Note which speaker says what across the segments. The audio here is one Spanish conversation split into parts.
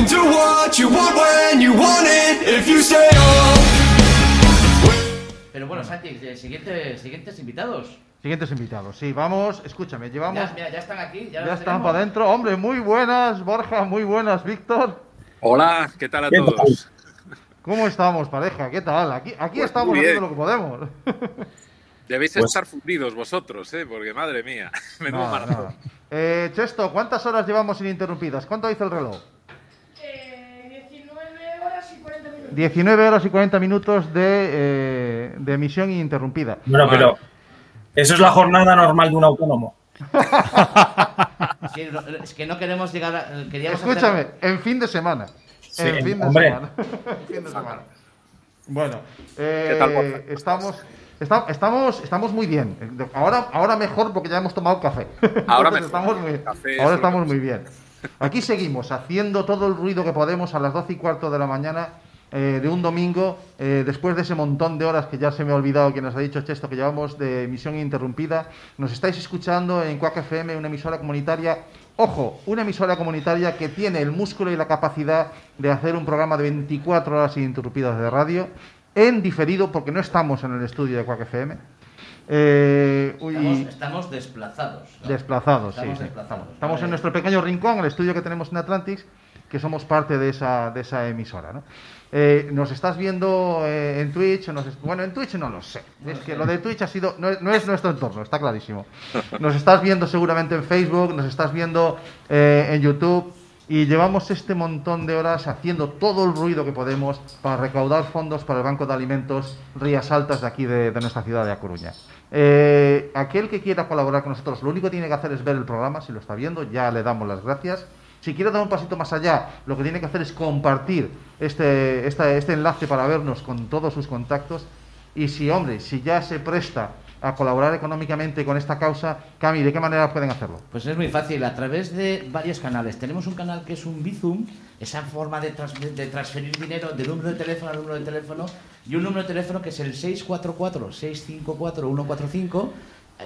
Speaker 1: can do what you want when you want it if you stay up.
Speaker 2: Pero bueno, Santi, eh, siguiente- siguientes invitados.
Speaker 3: Siguientes invitados. Sí, vamos, escúchame, llevamos.
Speaker 2: Ya, mira, ya están aquí. Ya,
Speaker 3: Ya están
Speaker 2: tenemos.
Speaker 3: para adentro. Hombre, muy buenas, Borja, muy buenas, Víctor.
Speaker 4: Hola, ¿qué tal a
Speaker 5: ¿Qué
Speaker 4: todos?
Speaker 3: ¿Cómo estamos, pareja? ¿Qué tal? Aquí, aquí
Speaker 4: Pues
Speaker 3: estamos haciendo lo que podemos.
Speaker 4: Debéis
Speaker 5: Pues-
Speaker 4: estar fundidos vosotros, ¿eh? Porque madre mía, menudo
Speaker 3: Nada,
Speaker 4: maratón.
Speaker 3: nada. Eh, Chesto, ¿cuántas horas llevamos ininterrumpidas? ¿Cuánto dice el reloj?
Speaker 6: Eh, 19 horas y 40 minutos.
Speaker 3: 19 horas y 40 minutos de, eh, de emisión ininterrumpida.
Speaker 5: Bueno,
Speaker 4: Vale.
Speaker 5: pero eso es la jornada normal de un autónomo.
Speaker 2: Sí, no, es que no queremos llegar a. Queríamos hacer-
Speaker 3: Escúchame, en fin de semana.
Speaker 5: Sí,
Speaker 3: en fin de
Speaker 5: hombre.
Speaker 3: semana. En fin de semana. Bueno, eh,
Speaker 4: ¿Qué tal, Borja?
Speaker 3: estamos, esta- estamos, estamos muy bien. Ahora, ahora mejor porque ya hemos tomado café.
Speaker 4: Ahora
Speaker 3: Entonces
Speaker 4: mejor.
Speaker 3: Estamos muy,
Speaker 4: Café es
Speaker 3: ahora
Speaker 4: lo
Speaker 3: estamos muy bien. Aquí seguimos haciendo todo el ruido que podemos a las 12 y cuarto de la mañana eh, de un domingo, eh, después de ese montón de horas que ya se me ha olvidado que nos ha dicho Chesto que llevamos de emisión ininterrumpida. Nos estáis escuchando en Quack FM, una emisora comunitaria. Ojo, una emisora comunitaria que tiene el músculo y la capacidad de hacer un programa de 24 horas ininterrumpidas de radio, en diferido, porque no estamos en el estudio de Quack FM. Eh,
Speaker 2: Estamos, estamos desplazados. ¿no?
Speaker 3: Desplazados,
Speaker 2: Estamos
Speaker 3: sí.
Speaker 2: desplazados,
Speaker 3: estamos. Estamos
Speaker 2: ¿vale?
Speaker 3: en nuestro pequeño rincón, el estudio que tenemos en Atlantis, que somos parte de esa, de esa emisora. ¿no? Eh, ¿Nos estás viendo eh, en Twitch? nos Bueno, en Twitch no lo sé. es que lo de Twitch ha sido no, es- nuestro entorno, está clarísimo. Nos estás viendo seguramente en Facebook, nos estás viendo eh, en YouTube. Y llevamos este montón de horas haciendo todo el ruido que podemos para recaudar fondos para el Banco de Alimentos Rías Altas de aquí de, de nuestra ciudad de A Coruña. Aquel que quiera colaborar con nosotros, lo único que tiene que hacer es ver el programa, si lo está viendo, ya le damos las gracias. Si quiere dar un pasito más allá, lo que tiene que hacer es compartir este, este enlace para vernos con todos sus contactos. Y si, hombre, si ya se presta a colaborar económicamente con esta causa, Cami, ¿de qué manera pueden hacerlo?
Speaker 2: Pues es muy fácil, a través de varios canales. Tenemos un canal que es un Bizum, esa forma de, de transferir dinero de número de teléfono a número de teléfono, y un número de teléfono que es el 644-654-145.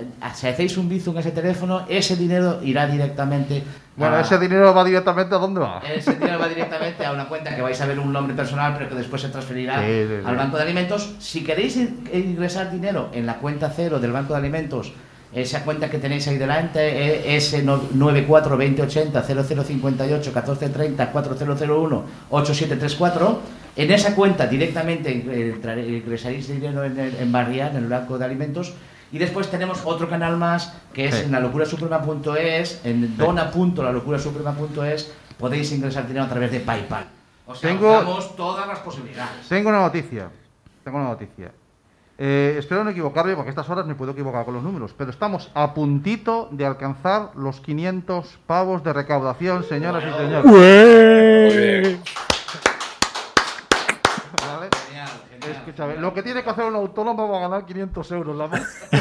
Speaker 2: Eh, Si hacéis un Bizum a ese teléfono, ese dinero irá directamente.
Speaker 3: Bueno,
Speaker 2: a-
Speaker 3: ese dinero va directamente a dónde va.
Speaker 2: ese dinero va directamente a una cuenta que vais a ver un nombre personal, pero que después se transferirá
Speaker 3: Sí, sí, sí.
Speaker 2: al Banco de Alimentos. Si queréis in- ingresar dinero en la cuenta cero del Banco de Alimentos, esa cuenta que tenéis ahí delante eh, es 94 2080 0058 1430 4001 8734. En esa cuenta directamente entra- ingresaréis dinero en, el- en Barrial, en el Banco de Alimentos. Y después tenemos otro canal más que es
Speaker 3: Sí.
Speaker 2: en la locurasuprema.es, en dona.lalocurasuprema.es podéis ingresar dinero a través de PayPal. O sea,
Speaker 3: Tengo-
Speaker 2: damos todas las posibilidades.
Speaker 3: Tengo una noticia. Tengo una noticia. Eh, espero no equivocarme porque a estas horas me puedo equivocar con los números, pero estamos a puntito de alcanzar los 500 pavos de recaudación, señoras y señores.
Speaker 4: Muy bien.
Speaker 3: Escúchame, lo que tiene que hacer un autónomo para ganar 500 euros la mes.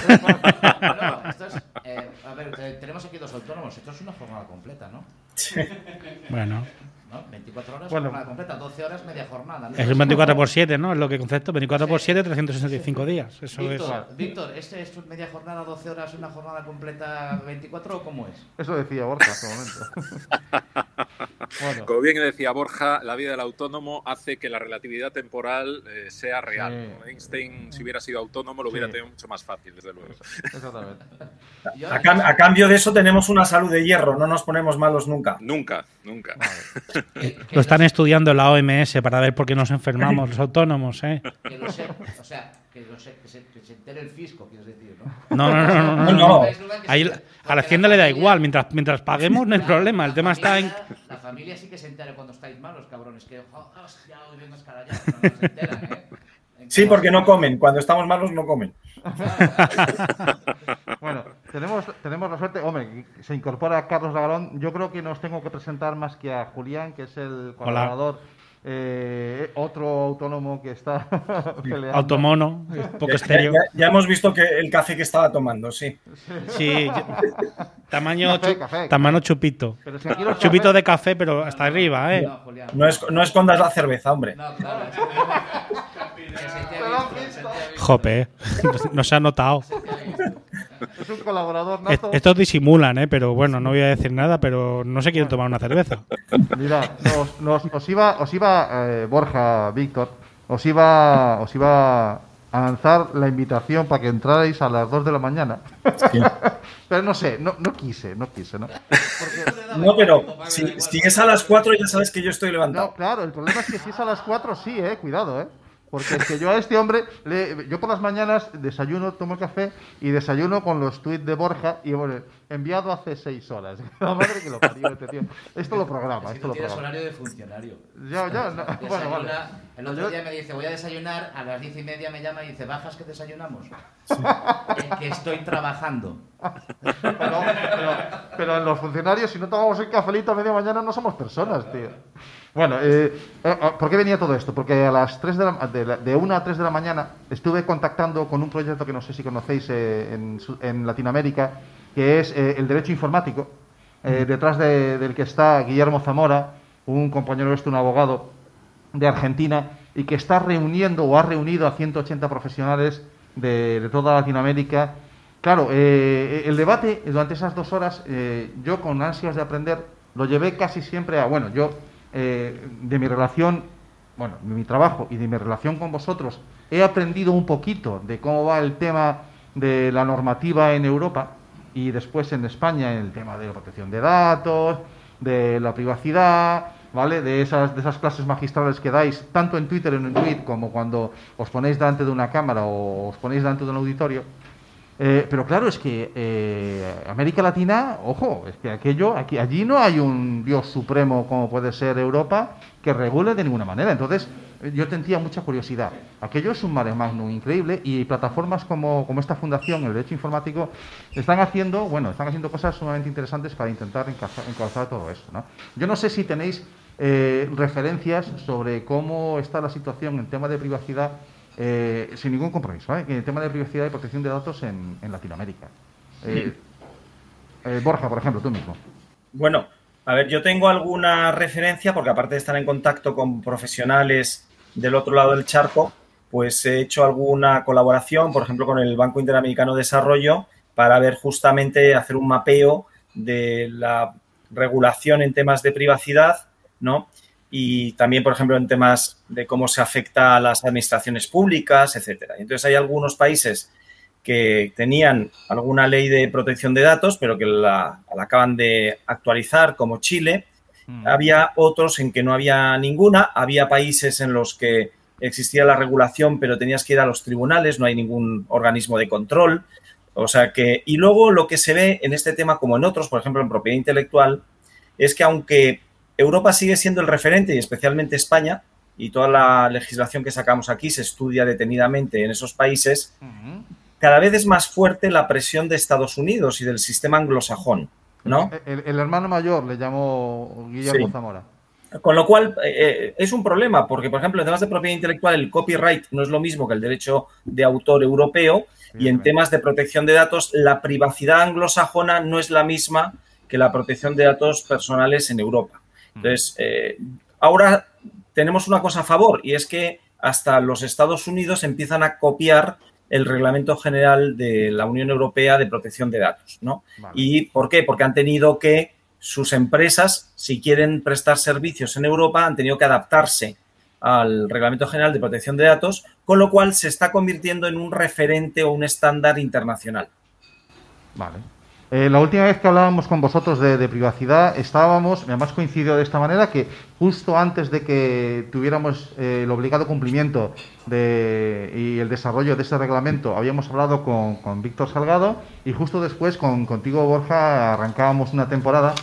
Speaker 2: No, esto es, eh, a ver, eh, tenemos aquí dos autónomos. Esto es una jornada completa, ¿no?
Speaker 7: Bueno,
Speaker 2: ¿No? 24 horas,
Speaker 3: Bueno.
Speaker 2: jornada completa. 12 horas, media jornada. ¿no?
Speaker 7: es un 24 por 7, ¿no? Es lo que concepto. 24 por 7, 365 días. Eso es.
Speaker 2: Víctor, Víctor, ¿este es tu media jornada, 12 horas, una jornada completa, 24 o cómo es?
Speaker 3: Eso decía Borja hace un momento. bueno,
Speaker 4: Como bien decía Borja, la vida del autónomo hace que la relatividad temporal eh, sea real.
Speaker 3: Sí.
Speaker 4: Einstein, si hubiera sido autónomo, lo hubiera
Speaker 3: Sí.
Speaker 4: tenido mucho más fácil, desde luego.
Speaker 3: exactamente.
Speaker 5: A, cam- a cambio de eso tenemos una salud de hierro, no nos ponemos malos nunca.
Speaker 4: Nunca, nunca.
Speaker 7: Lo están estudiando en la OMS para ver por qué nos enfermamos los autónomos, ¿eh?
Speaker 2: que lo sé, o sea, que, lo sé, que, se, que se entere el fisco, quieres decir, ¿no?
Speaker 7: No, no, no, no. Ahí, a la Hacienda le da igual, mientras, mientras paguemos no hay problema. El tema está en.
Speaker 2: La familia sí que se entera cuando estáis malos, cabrones. Que, oh, hostia, hoy vengo escarallado. No, no se enteran, ¿eh?
Speaker 5: Sí, porque no comen. Cuando estamos malos no comen.
Speaker 3: Bueno, tenemos, tenemos la suerte, hombre, se incorpora Carlos Lagarón. Yo creo que no os tengo que presentar más que a Julián, que es el colaborador, eh, otro autónomo que está peleando.
Speaker 7: Automono, poco
Speaker 5: Ya,
Speaker 7: estéreo.
Speaker 5: ya- ya hemos visto que el café que estaba tomando, sí.
Speaker 7: Sí, tamaño,
Speaker 3: Café,
Speaker 7: chu-
Speaker 3: café.
Speaker 7: tamaño chupito.
Speaker 3: Pero si aquí los
Speaker 7: Chupito de café, pero hasta arriba, ¿eh?
Speaker 2: No, Julián.
Speaker 5: No, es, no escondas la cerveza, hombre.
Speaker 2: No, claro.
Speaker 7: Jope, ¿eh? no se ha notado.
Speaker 2: Se te ha visto.
Speaker 3: Es un colaborador nato.
Speaker 7: Estos disimulan, ¿eh? Pero bueno, no voy a decir nada, pero no se quieren tomar una cerveza.
Speaker 3: Mira, nos, nos- os iba, os iba eh, Borja, Víctor, os iba, os iba a lanzar la invitación para que entrarais a las 2 de la mañana. Pero no sé, no, no quise, no quise, ¿no?
Speaker 5: No, pero si, si es a las 4 ya sabes que yo estoy levantado.
Speaker 3: No, claro, el problema es que si es a las 4, sí, eh, cuidado, eh. Porque es que yo a este hombre, le- yo por las mañanas desayuno, tomo café y desayuno con los tweets de Borja y bueno, enviado hace 6 horas. La madre que lo parió este tío. Esto lo programa,
Speaker 2: Si
Speaker 3: esto
Speaker 2: no
Speaker 3: lo
Speaker 2: tienes
Speaker 3: programa.
Speaker 2: horario de funcionario.
Speaker 3: Ya, ya, no,
Speaker 2: Desayuna,
Speaker 3: bueno, vale.
Speaker 2: El otro
Speaker 3: Yo-
Speaker 2: día me dice, voy a desayunar, a las diez y media me llama y dice, ¿bajas que desayunamos? Es que estoy trabajando.
Speaker 3: Pero, pero- pero en los funcionarios, si no tomamos el cafelito a media mañana, no somos personas, tío. Bueno, eh, eh, ¿por qué venía todo esto? Porque a las 3 de, la, de, la- de 1 a 3 de la mañana estuve contactando con un proyecto que no sé si conocéis eh, en, en Latinoamérica, que es eh, el derecho informático, eh, detrás de- del que está Guillermo Zamora, un compañero nuestro, un abogado de Argentina, y que está reuniendo o ha reunido a 180 profesionales de, de toda Latinoamérica. Claro, eh, el debate durante esas dos horas, eh, yo con ansias de aprender, lo llevé casi siempre a, bueno, yo eh, de mi relación, bueno, de mi trabajo y de mi relación con vosotros, he aprendido un poquito de cómo va el tema de la normativa en Europa y después en España el tema de la protección de datos, de la privacidad, ¿vale? De esas, de esas clases magistrales que dais, tanto en Twitter en un como cuando os ponéis delante de una cámara o os ponéis delante de un auditorio. Eh, pero claro, es que eh, América Latina, ojo, es que aquello, aquí, allí no hay un Dios supremo como puede ser Europa que regule de ninguna manera. Entonces, yo sentía mucha curiosidad. Aquello es un mare magnum increíble y plataformas como, como esta fundación, el Derecho Informático, están haciendo, bueno, están haciendo cosas sumamente interesantes para intentar encauzar, encauzar todo esto. ¿no? Yo no sé si tenéis eh, referencias sobre cómo está la situación en tema de privacidad eh, sin ningún compromiso, ¿eh? en el tema de privacidad y protección de datos en, en Latinoamérica. Eh, eh, Borja, por ejemplo, tú mismo.
Speaker 5: Bueno, a ver, yo tengo alguna referencia, porque aparte de estar en contacto con profesionales del otro lado del charco, pues he hecho alguna colaboración, por ejemplo, con el Banco Interamericano de Desarrollo, para ver justamente hacer un mapeo de la regulación en temas de privacidad, ¿no? Y también, por ejemplo, en temas de cómo se afecta a las administraciones públicas, etcétera. Entonces, hay algunos países que tenían alguna ley de protección de datos, pero que la, la acaban de actualizar, como Chile. Había otros en que no había ninguna. Había países en los que existía la regulación, pero tenías que ir a los tribunales, no hay ningún organismo de control. O sea que, y luego lo que se ve en este tema, como en otros, por ejemplo, en propiedad intelectual, es que aunque Europa sigue siendo el referente, y especialmente España, y toda la legislación que sacamos aquí se estudia detenidamente en esos países, cada vez es más fuerte la presión de Estados Unidos y del sistema anglosajón, ¿no?
Speaker 3: El, el hermano mayor le llamó Guillermo
Speaker 5: Sí.
Speaker 3: Zamora.
Speaker 5: Con lo cual eh, es un problema, porque, por ejemplo, en temas de propiedad intelectual, el copyright no es lo mismo que el derecho de autor europeo, y en temas de protección de datos, la privacidad anglosajona no es la misma que la protección de datos personales en Europa. Entonces, eh, ahora tenemos una cosa a favor, y es que hasta los Estados Unidos empiezan a copiar el Reglamento General de la Unión Europea de Protección de Datos, ¿no?
Speaker 3: Vale.
Speaker 5: ¿Y por qué? Porque han tenido que sus empresas, si quieren prestar servicios en Europa, han tenido que adaptarse al Reglamento General de Protección de Datos, con lo cual se está convirtiendo en un referente o un estándar internacional.
Speaker 3: Vale. Eh, la última vez que hablábamos con vosotros de, privacidad, estábamos, además coincidió de esta manera, que justo antes de que tuviéramos eh, el obligado cumplimiento y el desarrollo de ese reglamento, habíamos hablado con, con Víctor Salgado y justo después con contigo, Borja, arrancábamos una temporada.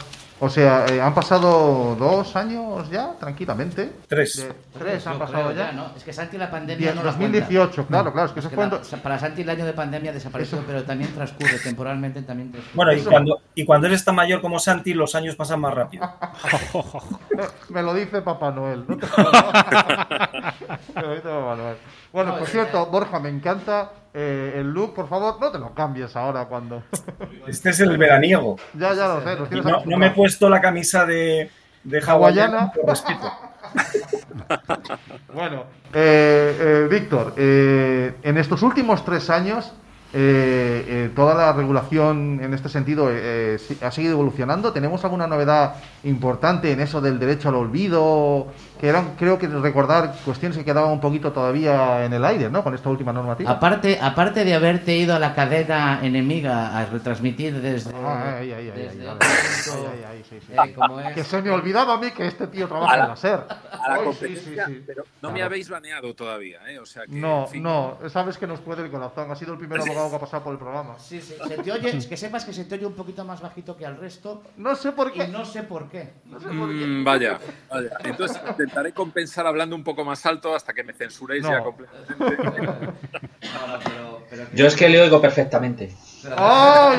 Speaker 3: O sea, eh, han pasado dos años ya, tranquilamente.
Speaker 5: Tres.
Speaker 3: De- tres han
Speaker 2: Yo
Speaker 3: pasado ya.
Speaker 2: ¿no? Es que Santi la pandemia
Speaker 3: Die-
Speaker 2: no la
Speaker 3: 2018, claro, claro, es que
Speaker 2: Es que la- para Santi el año de pandemia desapareció,
Speaker 3: Eso-
Speaker 2: pero también transcurre temporalmente, también transcurre.
Speaker 5: Bueno, y cuando, y cuando eres tan mayor como Santi, los años pasan más rápido.
Speaker 3: Me lo dice Papá Noel. ¿no? Me lo dice Papá Noel. Bueno,
Speaker 2: No,
Speaker 3: por cierto, Borja, me encanta eh, el look. Por favor, no te lo cambies ahora cuando.
Speaker 5: Este es el veraniego.
Speaker 3: ya, ya lo sé. Lo tienes
Speaker 5: no, no me he puesto la camisa de, de
Speaker 3: Hawaiana.
Speaker 5: por respeto.
Speaker 3: Bueno, eh, eh, Víctor, eh, en estos últimos tres años, eh, eh, toda la regulación en este sentido eh, ha seguido evolucionando. ¿Tenemos alguna novedad importante en eso del derecho al olvido? Que eran, creo que recordar cuestiones que quedaban un poquito todavía en el aire, ¿no? Con esta última normativa.
Speaker 2: Aparte, aparte de haberte ido a la cadena enemiga a retransmitir desde,
Speaker 3: Ah,
Speaker 2: eh,
Speaker 3: Que se me olvidaba a mí que este tío trabaja en
Speaker 4: la-
Speaker 3: SER.
Speaker 4: A la
Speaker 3: Ay, sí,
Speaker 4: competencia,
Speaker 3: sí, sí.
Speaker 4: pero no me
Speaker 3: Claro.
Speaker 4: habéis baneado todavía, ¿eh? O sea que,
Speaker 3: No,
Speaker 4: en fin.
Speaker 3: no, sabes que nos puede el corazón. Ha sido el primer abogado que ha pasado por el programa.
Speaker 2: Sí, sí, se te oye, que sepas que se te oye un poquito más bajito que al resto
Speaker 3: No sé por
Speaker 2: y
Speaker 3: qué.
Speaker 2: no sé por qué.
Speaker 3: No sé por qué.
Speaker 4: Mm, vaya, vaya. Entonces intentaré compensar hablando un poco más alto hasta que me censuréis
Speaker 3: No.
Speaker 4: ya completamente.
Speaker 2: No, no, pero, pero
Speaker 8: Yo es que le oigo perfectamente.
Speaker 3: ¡Ay!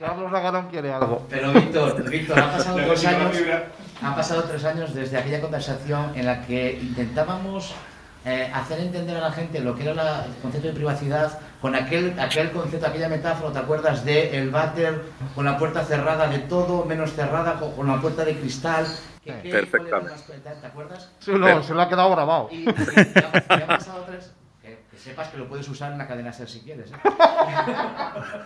Speaker 3: Carlos Lagarón quiere algo.
Speaker 2: Pero Víctor, Víctor, han pasado tres años. Han pasado tres años desde aquella conversación en la que intentábamos eh, hacer entender a la gente lo que era la- el concepto de privacidad con aquel, aquel concepto, aquella metáfora, ¿te acuerdas? De el váter con la puerta cerrada de todo, menos cerrada, con, con la puerta de cristal. Que-
Speaker 3: Sí.
Speaker 4: Perfectamente.
Speaker 2: ¿Te te acuerdas?
Speaker 3: Sí, no, se lo ha quedado grabado.
Speaker 2: Y, y ya, ya han pasado tres. Que, que sepas que lo puedes usar en la cadena SER si quieres. ¿eh?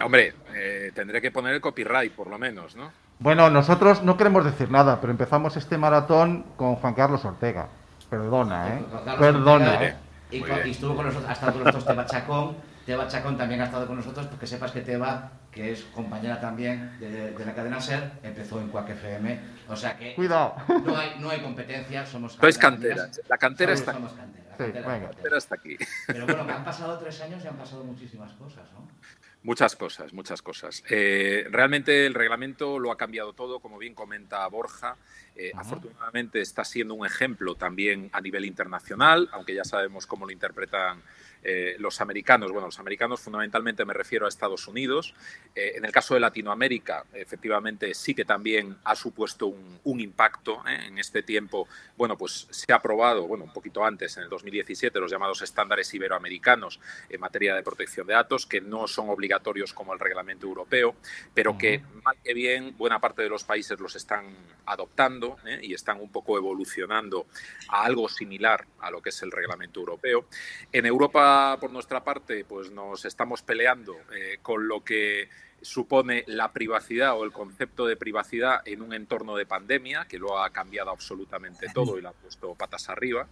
Speaker 4: Hombre, eh, tendré que poner el copyright por lo menos, ¿no?
Speaker 3: Bueno, nosotros no queremos decir nada, pero empezamos este maratón con Juan Carlos Ortega. Perdona, ¿eh? Perdona,
Speaker 2: Ortega,
Speaker 3: ¿eh?
Speaker 2: Y, con- y estuvo con nosotros, ha estado con nosotros Teba Chacón. Teba Chacón también ha estado con nosotros, porque sepas que Teba, que es compañera también de, de la cadena SER, empezó en Quack FM. O sea que
Speaker 3: Cuidado.
Speaker 2: no hay, no hay competencia, somos
Speaker 4: Sois cantera. La cantera
Speaker 2: Somos-
Speaker 4: está,
Speaker 2: somos cantera, la
Speaker 3: Sí,
Speaker 2: cantera,
Speaker 3: venga.
Speaker 4: está aquí.
Speaker 2: Pero bueno, que han pasado tres años y han pasado muchísimas cosas, ¿no?
Speaker 4: Muchas cosas, muchas cosas. Eh, realmente el reglamento lo ha cambiado todo, como bien comenta Borja. Eh, afortunadamente está siendo un ejemplo también a nivel internacional, aunque ya sabemos cómo lo interpretan eh, los americanos. Bueno, los americanos fundamentalmente me refiero a Estados Unidos. Eh, en el caso de Latinoamérica, efectivamente sí que también ha supuesto un, un impacto ¿eh? en este tiempo. Bueno, pues se ha aprobado, bueno, un poquito antes, en el 2017, los llamados estándares iberoamericanos en materia de protección de datos, que no son obligatorios como el reglamento europeo, pero que mal que bien buena parte de los países los están adoptando ¿eh? y están un poco evolucionando a algo similar a lo que es el reglamento europeo. En Europa, por nuestra parte, pues nos estamos peleando eh, con lo que supone la privacidad o el concepto de privacidad en un entorno de pandemia que lo ha cambiado absolutamente todo y lo ha puesto patas arriba.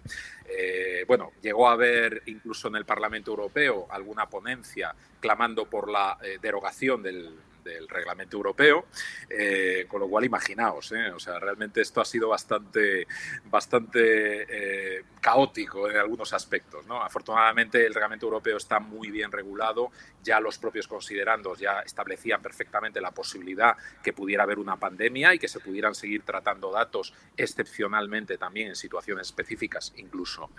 Speaker 4: Eh, bueno, llegó a haber incluso en el Parlamento Europeo alguna ponencia clamando por la eh, derogación del, del reglamento europeo, eh, con lo cual imaginaos, ¿eh? o sea, realmente esto ha sido bastante, bastante eh, caótico en algunos aspectos. ¿no? Afortunadamente el reglamento europeo está muy bien regulado, ya los propios considerandos ya establecían perfectamente la posibilidad que pudiera haber una pandemia y que se pudieran seguir tratando datos excepcionalmente también en situaciones específicas, incluso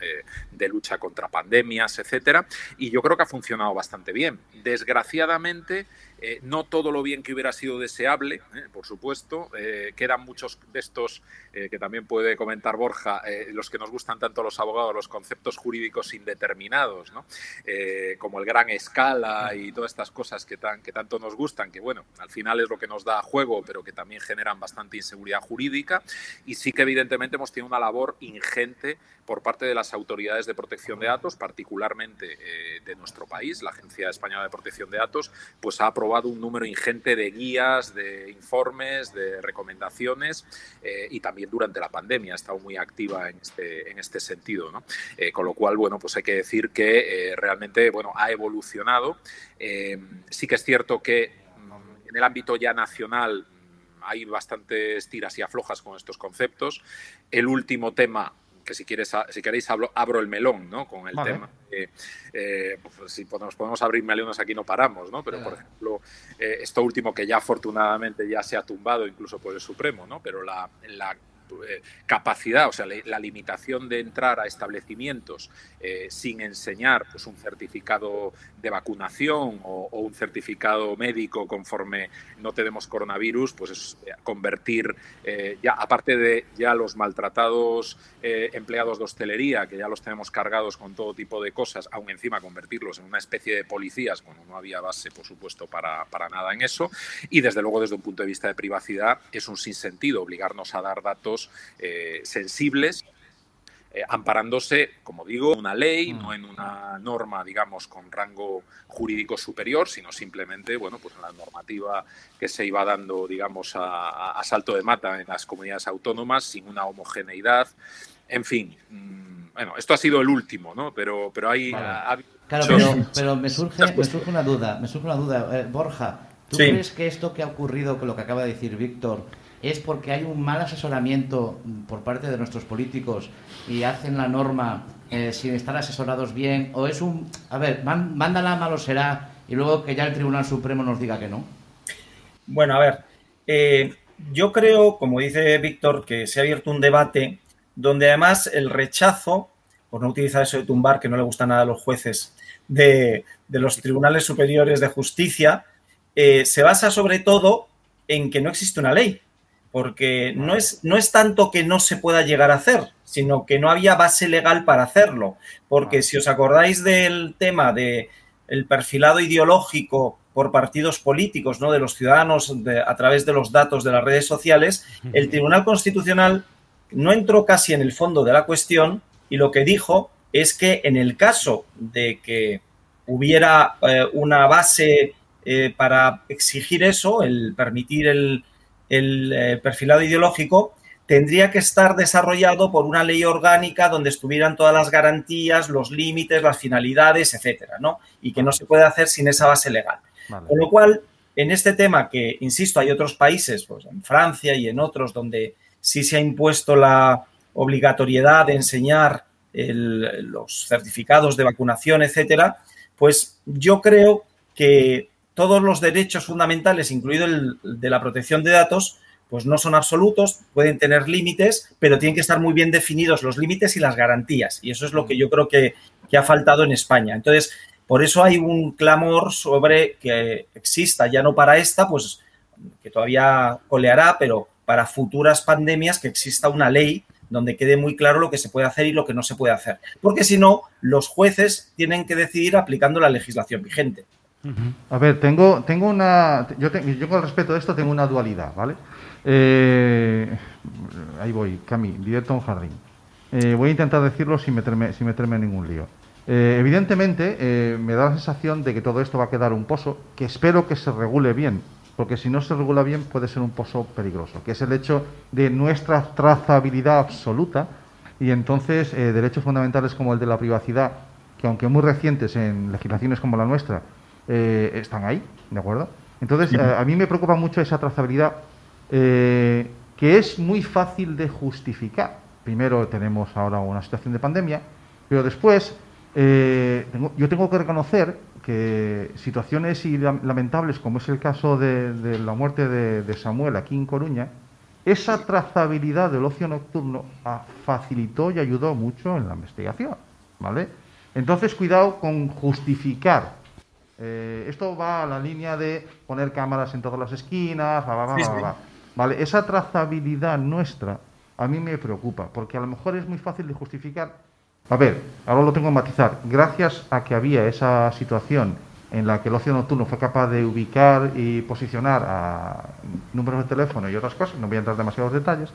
Speaker 4: de lucha contra pandemias, etcétera. Y yo creo que ha funcionado bastante bien. Desgraciadamente, eh, no todo lo bien que hubiera sido deseable, eh, por supuesto. Eh, quedan muchos de estos que también puede comentar Borja, los que nos gustan tanto los abogados, los conceptos jurídicos indeterminados, como el gran escala y todas estas cosas que, tan, que tanto nos gustan, que bueno, al final es lo que nos da juego, pero que también generan bastante inseguridad jurídica. Y sí que evidentemente hemos tenido una labor ingente por parte de las autoridades de protección de datos, particularmente de nuestro país, la Agencia Española de Protección de Datos, pues ha aprobado un número ingente de guías, de informes, de recomendaciones eh, y también durante la pandemia ha estado muy activa en este, en este sentido. Eh, con lo cual, bueno, pues hay que decir que eh, realmente bueno, ha evolucionado. Sí que es cierto que mm, en el ámbito ya nacional hay bastantes tiras y aflojas con estos conceptos. El último tema que si quieres si queréis hablo, abro el melón ¿no? con el
Speaker 3: Vale.
Speaker 4: tema eh, eh, pues, si podemos, podemos abrir melones aquí no paramos ¿no? pero por ejemplo eh, esto último que ya afortunadamente ya se ha tumbado incluso por el Supremo ¿no? pero la, la capacidad, o sea, la, limitación de entrar a establecimientos eh, sin enseñar pues, un certificado de vacunación o, un certificado médico conforme no tenemos coronavirus, pues es eh, convertir eh, ya, aparte de ya los maltratados eh, empleados de hostelería, que ya los tenemos cargados con todo tipo de cosas, aún encima convertirlos en una especie de policías, cuando no había base, por supuesto, para, para nada en eso. Y desde luego, desde un punto de vista de privacidad, es un sinsentido obligarnos a dar datos eh, sensibles eh, amparándose, como digo, en una ley, no en una norma, digamos, con rango jurídico superior, sino simplemente, bueno, pues en la normativa que se iba dando, digamos, a, a salto de mata en las comunidades autónomas, sin una homogeneidad. En fin, mm, bueno, esto ha sido el último, ¿no? Pero, pero hay... ha- ha-
Speaker 2: Claro, pero, pero me, surge, me surge una duda, me surge una duda. Eh, Borja, ¿tú
Speaker 5: Sí.
Speaker 2: crees que esto que ha ocurrido, con lo que acaba de decir Víctor, es porque hay un mal asesoramiento por parte de nuestros políticos y hacen la norma eh, sin estar asesorados bien? ¿O es un, a ver, man- mándala, malo será, y luego que ya el Tribunal Supremo nos diga que no?
Speaker 5: Bueno, a ver, eh, yo creo, como dice Víctor, que se ha abierto un debate donde además el rechazo, por no utilizar eso de tumbar, que no le gusta nada a los jueces, de, de los tribunales superiores de justicia, eh, se basa sobre todo en que no existe una ley, porque no es, no es tanto que no se pueda llegar a hacer, sino que no había base legal para hacerlo, porque si os acordáis del tema de el perfilado ideológico por partidos políticos, ¿no? De los ciudadanos de- a través de los datos de las redes sociales, el Tribunal Constitucional no entró casi en el fondo de la cuestión y lo que dijo es que en el caso de que hubiera eh, una base eh, para exigir eso, el permitir el, el, eh, perfilado ideológico, tendría que estar desarrollado por una ley orgánica donde estuvieran todas las garantías, los límites, las finalidades, etcétera, ¿no? Y que no se puede hacer sin esa base legal.
Speaker 3: Vale.
Speaker 5: Con lo cual, en este tema que, insisto, hay otros países, pues en Francia y en otros, donde sí se ha impuesto la obligatoriedad de enseñar el- los certificados de vacunación, etcétera, pues yo creo que todos los derechos fundamentales, incluido el de la protección de datos, pues no son absolutos, pueden tener límites, pero tienen que estar muy bien definidos los límites y las garantías. Y eso es lo que yo creo que, que ha faltado en España. Entonces, por eso hay un clamor sobre que exista, ya no para esta, pues que todavía coleará, pero para futuras pandemias que exista una ley donde quede muy claro lo que se puede hacer y lo que no se puede hacer. Porque si no, los jueces tienen que decidir aplicando la legislación vigente.
Speaker 3: A ver, tengo, tengo una. Yo, te- yo con respecto a esto tengo una dualidad, ¿vale? Eh, ahí voy, Cami, directo a un jardín. Eh, voy a intentar decirlo sin meterme, sin meterme en ningún lío. Eh, evidentemente, eh, me da la sensación de que todo esto va a quedar un pozo que espero que se regule bien, porque si no se regula bien puede ser un pozo peligroso, que es el hecho de nuestra trazabilidad absoluta y entonces eh, derechos fundamentales como el de la privacidad, que aunque muy recientes en legislaciones como la nuestra, eh, están ahí, ¿de acuerdo? Entonces, eh, a mí me preocupa mucho esa trazabilidad eh, que es muy fácil de justificar. Primero tenemos ahora una situación de pandemia, pero después eh, tengo- yo tengo que reconocer que situaciones lamentables, como es el caso de, de la muerte de, de Samuel aquí en Coruña, esa trazabilidad del ocio nocturno facilitó y ayudó mucho en la investigación, ¿vale? Entonces, cuidado con justificar. Eh, esto va a la línea de poner cámaras en todas las esquinas, bla, bla, bla,
Speaker 5: Sí,
Speaker 3: bla,
Speaker 5: sí.
Speaker 3: bla. ¿Vale? Esa trazabilidad nuestra a mí me preocupa, porque a lo mejor es muy fácil de justificar. A ver, ahora lo tengo que matizar. Gracias a que había esa situación en la que el ocio nocturno fue capaz de ubicar y posicionar a números de teléfono y otras cosas, no voy a entrar en demasiados detalles,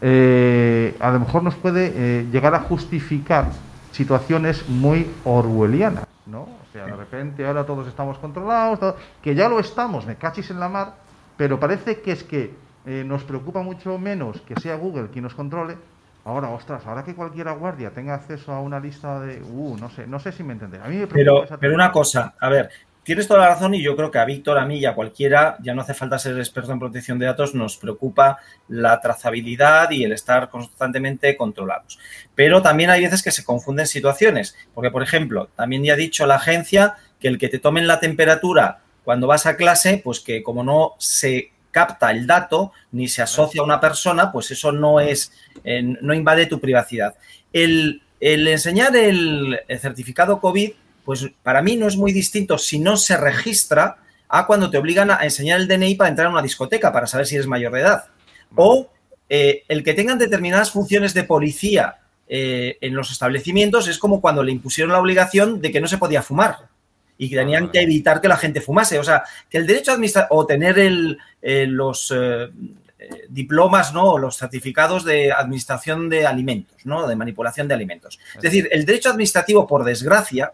Speaker 3: eh, a lo mejor nos puede eh, llegar a justificar situaciones muy orwellianas, ¿no? O sea, de repente ahora todos estamos controlados, todo- que ya lo estamos, me cachis en la mar, pero parece que es que eh, nos preocupa mucho menos que sea Google quien nos controle. Ahora, ostras, ahora que cualquiera guardia tenga acceso a una lista de... Uh, no sé, no sé si me entendés. A mí me preocupa
Speaker 5: Pero,
Speaker 3: esa
Speaker 5: pero una cosa, a ver, tienes toda la razón y yo creo que a Víctor, a mí y a cualquiera, ya no hace falta ser experto en protección de datos, nos preocupa la trazabilidad y el estar constantemente controlados. Pero también hay veces que se confunden situaciones, porque por ejemplo, también ya ha dicho la agencia que el que te tomen la temperatura cuando vas a clase, pues que como no se capta el dato ni se asocia a una persona, pues eso no es, eh, no invade tu privacidad. El, enseñar el, el certificado COVID, pues para mí no es muy distinto si no se registra a cuando te obligan a enseñar el DNI para entrar a una discoteca para saber si eres mayor de edad. O eh, el que tengan determinadas funciones de policía eh, en los establecimientos es como cuando le impusieron la obligación de que no se podía fumar y que tenían que evitar que la gente fumase. O sea, que el derecho a administrar o tener el, eh, los, eh, diplomas, ¿no? O los certificados de administración de alimentos, ¿no? De manipulación de alimentos. Es decir, el derecho administrativo, por desgracia,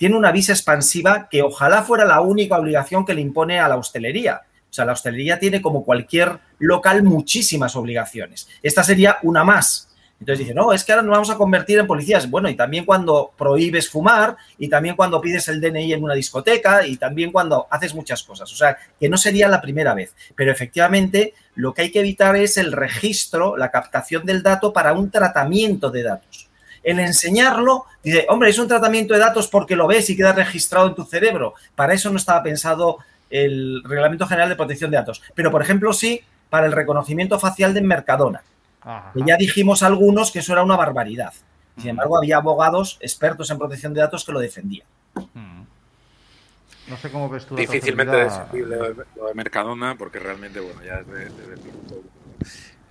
Speaker 5: tiene una visa expansiva que ojalá fuera la única obligación que le impone a la hostelería. O sea, la hostelería tiene como cualquier local muchísimas obligaciones. Esta sería una más. Entonces dice, no, es que ahora nos vamos a convertir en policías. Bueno, y también cuando prohíbes fumar, y también cuando pides el DNI en una discoteca, y también cuando haces muchas cosas. O sea, que no sería la primera vez. Pero efectivamente, lo que hay que evitar es el registro, la captación del dato para un tratamiento de datos. El enseñarlo, dice, hombre, es un tratamiento de datos porque lo ves y queda registrado en tu cerebro. Para eso no estaba pensado el Reglamento General de Protección de Datos. Pero, por ejemplo, sí para el reconocimiento facial de Mercadona.
Speaker 3: Ajá.
Speaker 5: Que ya dijimos algunos que eso era una barbaridad. Sin embargo, había abogados expertos en protección de datos que lo defendían.
Speaker 3: No sé cómo ves tú la
Speaker 4: Difícilmente lo de, Mercadona, porque realmente, bueno, ya es de, de-.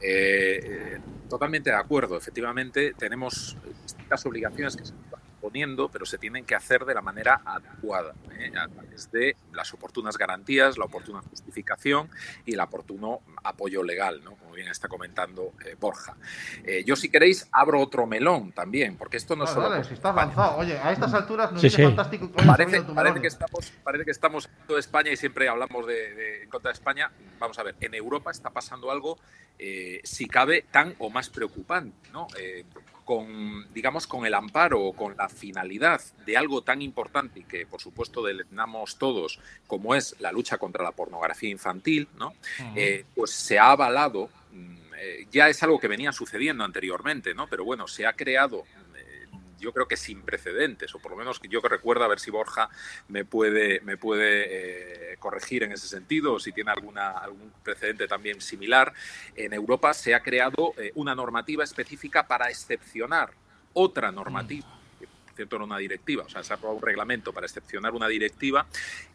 Speaker 4: Eh, eh, totalmente de acuerdo. Efectivamente, tenemos distintas obligaciones que se poniendo, pero se tienen que hacer de la manera adecuada, ¿eh? a través de las oportunas garantías, la oportuna justificación y el oportuno apoyo legal, ¿no? como bien está comentando eh, Borja. Eh, yo, si queréis, abro otro melón también, porque esto no solo...
Speaker 3: dale, si estás lanzado. Oye, a estas alturas nos
Speaker 7: Sí, sí.
Speaker 3: fantástico que
Speaker 4: Parece, parece que estamos, parece que estamos en toda España y siempre hablamos de, de- en contra de España. Vamos a ver, en Europa está pasando algo, eh, si cabe, tan o más preocupante, ¿no? Con, digamos, con el amparo o con la finalidad de algo tan importante y que, por supuesto, deleznamos todos, como es la lucha contra la pornografía infantil, ¿no? Eh, pues se ha avalado, mm, eh, ya es algo que venía sucediendo anteriormente, ¿no? Pero bueno, se ha creado, yo creo que sin precedentes, o por lo menos que yo que recuerdo, a ver si Borja me puede, me puede eh, corregir en ese sentido, o si tiene alguna, algún precedente también similar. En Europa se ha creado eh, una normativa específica para excepcionar otra normativa. por cierto, era una directiva, o sea, se ha aprobado un reglamento para excepcionar una directiva,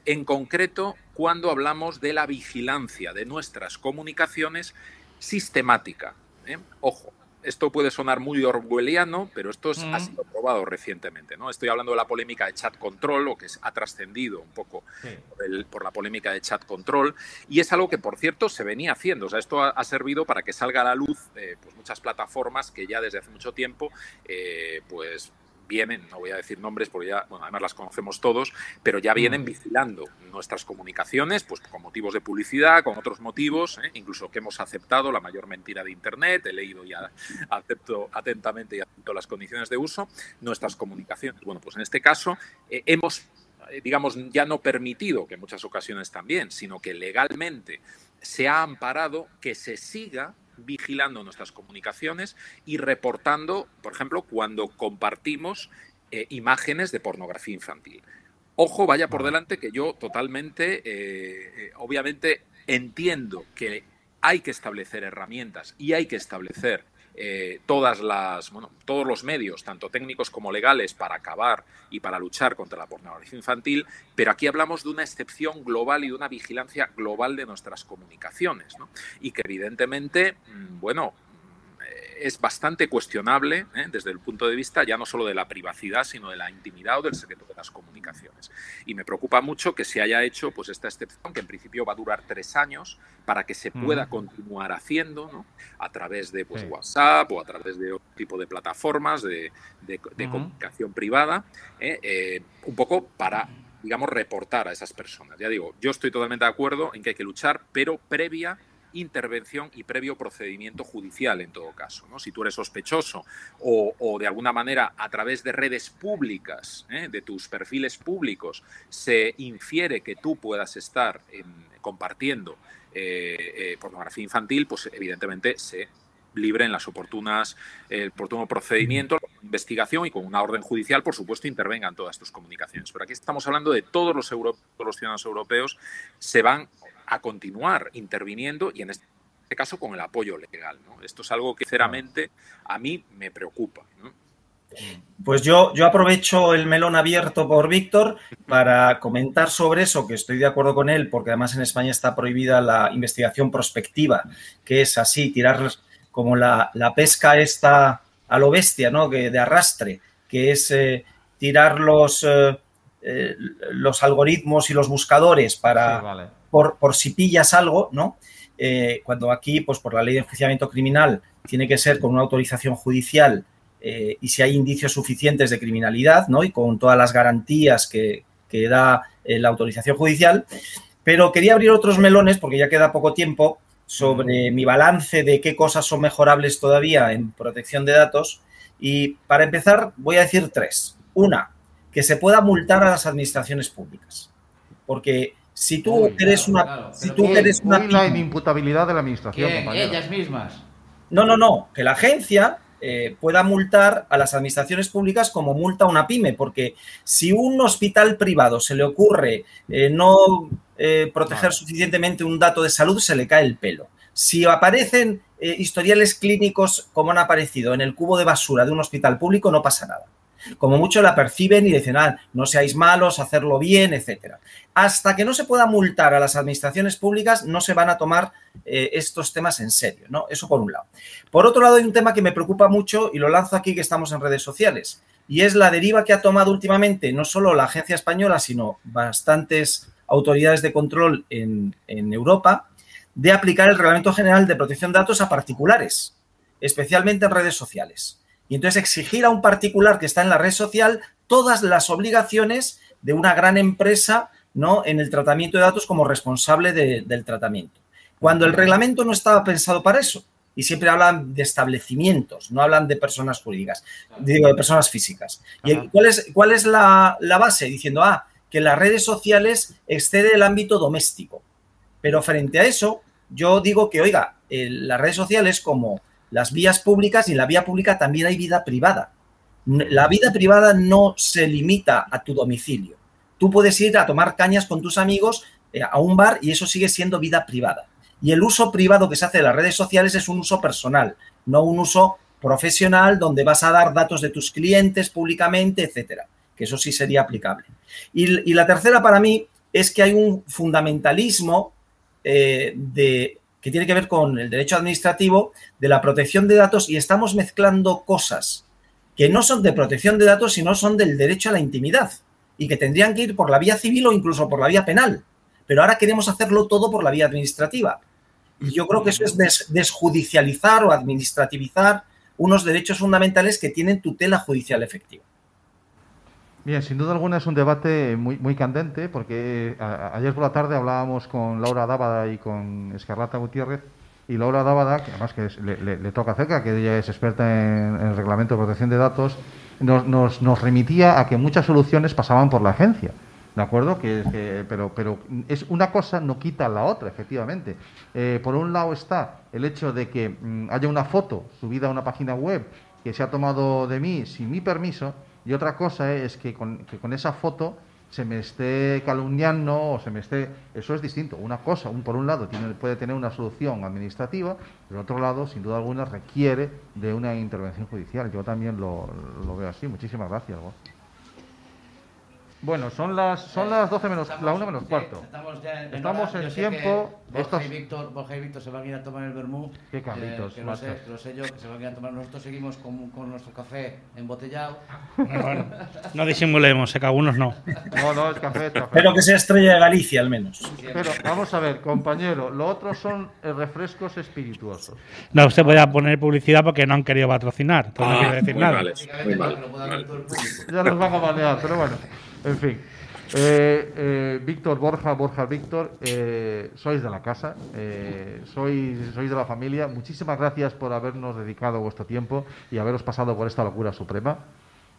Speaker 4: en concreto cuando hablamos de la vigilancia de nuestras comunicaciones sistemática. ¿eh? Ojo, esto puede sonar muy orwelliano, pero esto es- ha
Speaker 3: Mm.
Speaker 4: sido probado recientemente. ¿no? Estoy hablando de la polémica de chat control, o que es- ha trascendido un poco
Speaker 3: Sí.
Speaker 4: por, el- por la polémica de chat control, y es algo que, por cierto, se venía haciendo. O sea, esto ha, ha servido para que salga a la luz eh, pues muchas plataformas que ya desde hace mucho tiempo, eh, pues vienen, no voy a decir nombres porque ya, bueno, además las conocemos todos, pero ya vienen
Speaker 3: Mm.
Speaker 4: vigilando nuestras comunicaciones, pues con motivos de publicidad, con otros motivos, ¿eh? incluso que hemos aceptado la mayor mentira de Internet, he leído ya, acepto atentamente y acepto las condiciones de uso, nuestras comunicaciones. Bueno, pues en este caso eh, hemos eh, digamos, ya no permitido, que en muchas ocasiones también, sino que legalmente se ha amparado que se siga vigilando nuestras comunicaciones y reportando, por ejemplo, cuando compartimos eh, imágenes de pornografía infantil. Ojo, vaya por delante que yo totalmente, eh, eh, obviamente, entiendo que hay que establecer herramientas y hay que establecer eh, todas las, bueno, todos los medios, tanto técnicos como legales, para acabar y para luchar contra la pornografía infantil, pero aquí hablamos de una excepción global y de una vigilancia global de nuestras comunicaciones, ¿no? Y que evidentemente, mm, bueno, es bastante cuestionable ¿eh? desde el punto de vista ya no solo de la privacidad, sino de la intimidad o del secreto de las comunicaciones. Y me preocupa mucho que se haya hecho pues esta excepción, que en principio va a durar tres años, para que se pueda continuar haciendo ¿no? a través de pues,
Speaker 3: Sí.
Speaker 4: WhatsApp o a través de otro tipo de plataformas de, de- comunicación privada, ¿eh? Eh, un poco para digamos, reportar a esas personas. Ya digo, yo estoy totalmente de acuerdo en que hay que luchar, pero previa intervención y previo procedimiento judicial en todo caso. ¿no? Si tú eres sospechoso o, de alguna manera a través de redes públicas, ¿eh? de tus perfiles públicos, se infiere que tú puedas estar en- compartiendo eh, eh, pornografía infantil, pues evidentemente se libre en las oportunas, el oportuno procedimiento, investigación y con una orden judicial, por supuesto, intervengan todas tus comunicaciones. Pero aquí estamos hablando de todos los, todos los ciudadanos europeos se van a continuar interviniendo y en este caso con el apoyo legal. ¿no? Esto es algo que sinceramente a mí me preocupa. ¿no?
Speaker 5: Pues yo, yo aprovecho el melón abierto por Víctor para comentar sobre eso, que estoy de acuerdo con él, porque además en España está prohibida la investigación prospectiva, que es así, tirar como la, la pesca esta a lo bestia, ¿no? Que, de arrastre, que es eh, tirar los, eh, eh, los algoritmos y los buscadores para,
Speaker 3: Sí, vale.
Speaker 5: Por, si pillas algo, ¿no? eh, cuando aquí, pues por la ley de enjuiciamiento criminal, tiene que ser con una autorización judicial eh, y si hay indicios suficientes de criminalidad, ¿no? Y con todas las garantías que, que da eh, la autorización judicial. Pero quería abrir otros melones, porque ya queda poco tiempo, sobre mi balance de qué cosas son mejorables todavía en protección de datos. Y para empezar, voy a decir tres. Una, que se pueda multar a las administraciones públicas. Porque si tú
Speaker 2: Uy,
Speaker 5: eres
Speaker 2: claro,
Speaker 5: una,
Speaker 2: claro.
Speaker 5: si tú eres una
Speaker 3: la inimputabilidad de la administración.
Speaker 2: Ellas mismas.
Speaker 5: No, no, no, que la agencia eh, pueda multar a las administraciones públicas como multa a una pyme, porque si un hospital privado se le ocurre eh, no eh, proteger suficientemente un dato de salud, se le cae el pelo. Si aparecen eh, historiales clínicos como han aparecido en el cubo de basura de un hospital público, no pasa nada. Como mucho la perciben y dicen, ah, no seáis malos, hacerlo bien, etcétera. Hasta que no se pueda multar a las administraciones públicas, no se van a tomar eh, estos temas en serio, ¿no? Eso por un lado. Por otro lado, hay un tema que me preocupa mucho y lo lanzo aquí que estamos en redes sociales, y es la deriva que ha tomado últimamente no solo la agencia española, sino bastantes autoridades de control en, en Europa, de aplicar el Reglamento General de Protección de Datos a particulares, especialmente en redes sociales. Y entonces exigir a un particular que está en la red social todas las obligaciones de una gran empresa ¿no? en el tratamiento de datos como responsable de- del tratamiento. Cuando el reglamento no estaba pensado para eso. Y siempre hablan de establecimientos, no hablan de personas jurídicas, digo, de personas físicas. ¿Y cuál es, cuál es la, la base? Diciendo, ah, que las redes sociales excede el ámbito doméstico. Pero frente a eso, yo digo que, oiga, eh, las redes sociales como las vías públicas y en la vía pública también hay vida privada. La vida privada no se limita a tu domicilio. Tú puedes ir a tomar cañas con tus amigos eh, a un bar y eso sigue siendo vida privada. Y el uso privado que se hace de las redes sociales es un uso personal, no un uso profesional donde vas a dar datos de tus clientes públicamente, etcétera. Que eso sí sería aplicable. Y, y la tercera para mí es que hay un fundamentalismo eh, de, que tiene que ver con el derecho administrativo de la protección de datos y estamos mezclando cosas que no son de protección de datos, sino son del derecho a la intimidad y que tendrían que ir por la vía civil o incluso por la vía penal. Pero ahora queremos hacerlo todo por la vía administrativa. Y yo creo que eso es des- desjudicializar o administrativizar unos derechos fundamentales que tienen tutela judicial efectiva.
Speaker 3: Bien, sin duda alguna es un debate muy, muy candente porque a- a- ayer por la tarde hablábamos con Laura Dávada y con Escarlata Gutiérrez y Laura Dávada, que además que le, le- toca cerca, que ella es experta en, el reglamento de protección de datos, nos, nos, nos remitía a que muchas soluciones pasaban por la agencia. ¿De acuerdo? Que, que- pero, pero es una cosa no quita la otra, efectivamente. Eh, por un lado está el hecho de que mm, haya una foto subida a una página web que se ha tomado de mí sin mi permiso, y otra cosa es que con, que con esa foto se me esté calumniando o se me esté... Eso es distinto. Una cosa, un, por un lado, tiene, puede tener una solución administrativa, por otro lado, sin duda alguna, requiere de una intervención judicial. Yo también lo, lo veo así. Muchísimas gracias. Gorka. Bueno, son las son las 12 menos, la 1 menos
Speaker 2: sí,
Speaker 3: cuarto.
Speaker 2: Estamos, ya en
Speaker 3: Estamos en tiempo.
Speaker 2: Borja,
Speaker 3: Estos-
Speaker 2: y Víctor, Borja y Víctor se van a ir a tomar el vermú.
Speaker 3: Qué Carlitos,
Speaker 2: que lo sé, que lo sé yo, que se van a ir a tomar. Nosotros seguimos con, con nuestro café embotellado.
Speaker 7: Bueno, no disimulemos, sé que algunos no.
Speaker 3: No, no, es café, es café.
Speaker 5: Pero que sea estrella de Galicia al menos.
Speaker 3: Pero vamos a ver, compañero, lo otro son eh, refrescos espirituosos.
Speaker 7: No, usted podía poner publicidad porque no han querido patrocinar. entonces no
Speaker 4: Ah,
Speaker 7: quiere decir
Speaker 4: muy
Speaker 7: nada.
Speaker 4: mal,
Speaker 2: Básicamente
Speaker 4: muy mal.
Speaker 2: público.
Speaker 3: Ya nos van a banear, pero bueno, en fin. Eh, eh, Víctor Borja, Borja Víctor, eh, sois de la casa, eh, sois, sois de la familia. Muchísimas gracias por habernos dedicado vuestro tiempo y haberos pasado por esta locura suprema.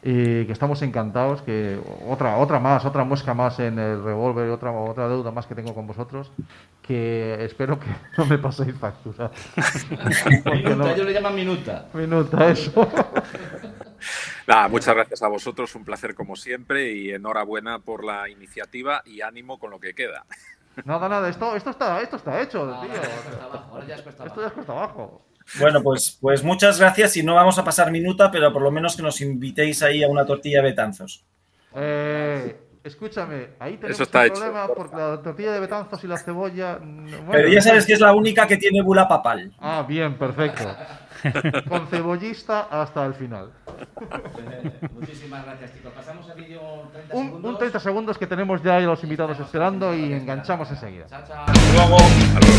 Speaker 3: Y que estamos encantados, que otra, otra más, otra muesca más en el revólver, otra, otra deuda más que tengo con vosotros, que espero que no me paséis factura. Porque no-
Speaker 2: Minuta, ellos le llaman minuta.
Speaker 3: Minuta, eso.
Speaker 4: Nada, muchas gracias a vosotros, un placer como siempre y enhorabuena por la iniciativa y ánimo con lo que queda.
Speaker 3: Nada, nada, esto, esto, está, esto está hecho, tío.
Speaker 2: ya es cuesta abajo, ahora ya
Speaker 3: Esto ya es cuesta abajo.
Speaker 5: Bueno, pues, pues muchas gracias y no vamos a pasar minuta, pero por lo menos que nos invitéis ahí a una tortilla de Betanzos.
Speaker 3: Eh, escúchame, ahí tenemos
Speaker 4: Eso está
Speaker 3: un
Speaker 4: hecho.
Speaker 3: problema porque la tortilla de betanzos y la cebolla. bueno,
Speaker 5: Pero ya sabes que es la única que tiene bula papal.
Speaker 3: Ah, bien, perfecto. con cebollista hasta el final.
Speaker 2: Muchísimas gracias, chicos. Pasamos aquí yo 30
Speaker 3: un,
Speaker 2: segundos.
Speaker 3: Un 30 segundos que tenemos ya los invitados esperando y enganchamos enseguida.
Speaker 2: Chao, chao.
Speaker 4: Hasta luego.
Speaker 1: Hasta luego.